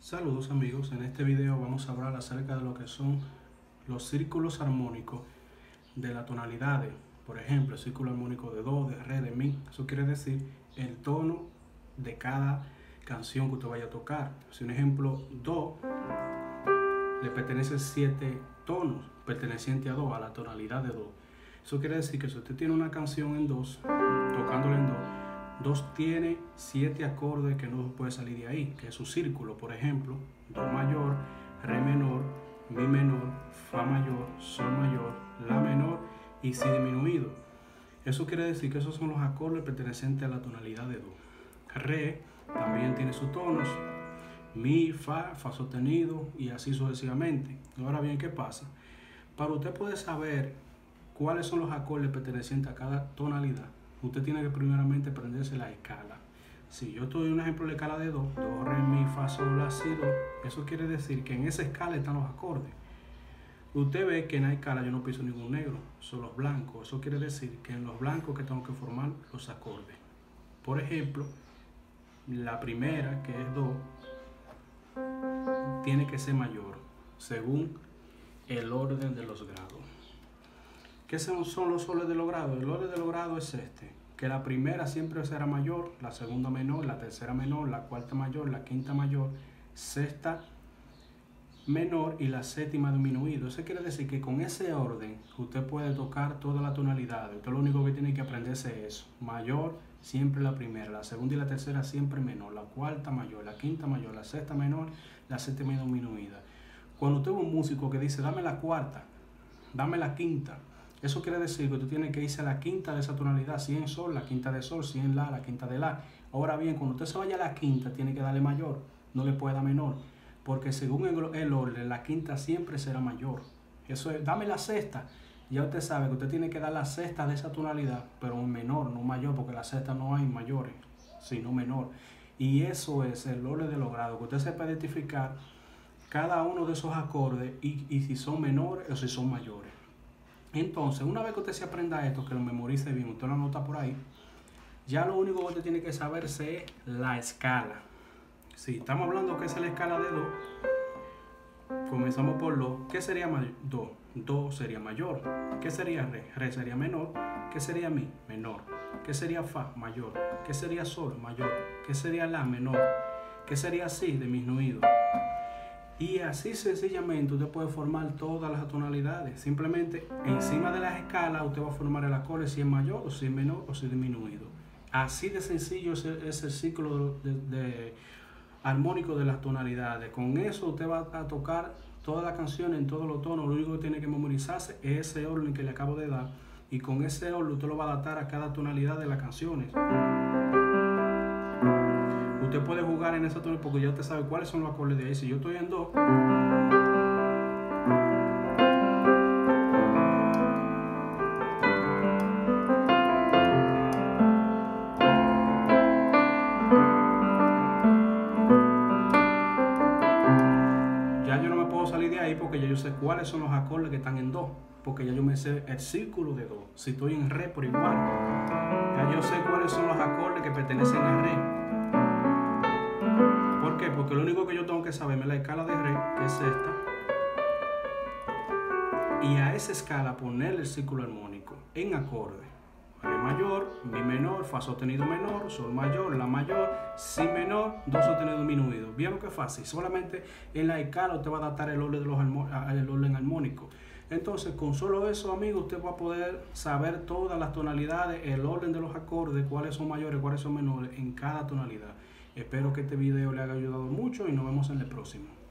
Saludos amigos, en este video vamos a hablar acerca de lo que son los círculos armónicos de las tonalidades. Por ejemplo, el círculo armónico de Do, de Re, de Mi. Eso quiere decir el tono de cada canción que usted vaya a tocar. Si un ejemplo, Do, le pertenece siete tonos pertenecientes a Do, a la tonalidad de Do. Eso quiere decir que si usted tiene una canción en dos, tocándola en Do, dos tiene siete acordes que no puede salir de ahí, que es su círculo, por ejemplo, Do mayor, Re menor, Mi menor, Fa mayor, Sol mayor, La menor y Si disminuido. Eso quiere decir que esos son los acordes pertenecientes a la tonalidad de Do. Re también tiene sus tonos, Mi, Fa, Fa sostenido y así sucesivamente. Ahora bien, ¿qué pasa? Para usted poder saber cuáles son los acordes pertenecientes a cada tonalidad, usted tiene que primeramente aprenderse la escala. Si yo estoy en un ejemplo de escala de Do, Do, Re, Mi, Fa, Sol, La, Si, Do, eso quiere decir que en esa escala están los acordes. Usted ve que en la escala yo no piso ningún negro, son los blancos. Eso quiere decir que en los blancos que tengo que formar los acordes. Por ejemplo, la primera, que es Do, tiene que ser mayor, según el orden de los grados. ¿Qué son, los soles de los grados? El orden de los grados es este, que la primera siempre será mayor, la segunda menor, la tercera menor, la cuarta mayor, la quinta mayor, sexta menor y la séptima disminuido. Eso quiere decir que con ese orden usted puede tocar todas las tonalidades. Usted lo único que tiene que aprenderse es mayor, siempre la primera, la segunda y la tercera siempre menor, la cuarta mayor, la quinta mayor, la sexta menor, la séptima disminuida. Cuando usted ve un músico que dice, dame la cuarta, dame la quinta, eso quiere decir que tú tienes que irse a la quinta de esa tonalidad, si en sol, la quinta de sol, si en la, la quinta de la. Ahora bien, cuando usted se vaya a la quinta, tiene que darle mayor, no le puede dar menor, porque según el, el orden, la quinta siempre será mayor. Eso es, dame la sexta, ya usted sabe que usted tiene que dar la sexta de esa tonalidad, pero un menor, no mayor, porque la sexta no hay mayores, sino menor. Y eso es el orden de los grados, que usted sepa identificar cada uno de esos acordes y, y si son menores o si son mayores. Entonces, una vez que usted se aprenda esto, que lo memorice bien, usted lo anota por ahí, ya lo único que usted tiene que saberse es la escala. Si estamos hablando que es la escala de Do, comenzamos por Lo. ¿Qué sería Do? Do sería mayor. ¿Qué sería Re? Re sería menor. ¿Qué sería Mi? Menor. ¿Qué sería Fa? Mayor. ¿Qué sería Sol? Mayor. ¿Qué sería La? Menor. ¿Qué sería Si? Disminuido. Y así sencillamente usted puede formar todas las tonalidades. Simplemente encima de las escalas usted va a formar el acorde si es mayor o si es menor o si es disminuido. Así de sencillo es el, ciclo de, armónico de las tonalidades. Con eso usted va a tocar toda la canción en todos los tonos. Lo único que tiene que memorizarse es ese orden que le acabo de dar. Y con ese orden usted lo va a adaptar a cada tonalidad de las canciones usted puede jugar en esa tono porque ya usted sabe cuáles son los acordes de ahí. Si yo estoy en Do, yo sé cuáles son los acordes que están en Do. Porque ya yo me sé el círculo de Do. Si estoy en Re por igual, ya yo sé cuáles son los acordes que pertenecen a Re. ¿Por qué? Porque lo único que yo tengo que saber es la escala de Re, que es esta. Y a esa escala ponerle el círculo armónico en acorde. Re mayor, Mi menor, Fa sostenido menor, Sol mayor, La mayor, Si menor, Do sostenido disminuido. ¿Vieron qué fácil? Solamente en la escala usted va a adaptar el orden, de los el orden armónico. Entonces, con solo eso, amigos, usted va a poder saber todas las tonalidades, el orden de los acordes, cuáles son mayores, cuáles son menores en cada tonalidad. Espero que este video le haya ayudado mucho y nos vemos en el próximo.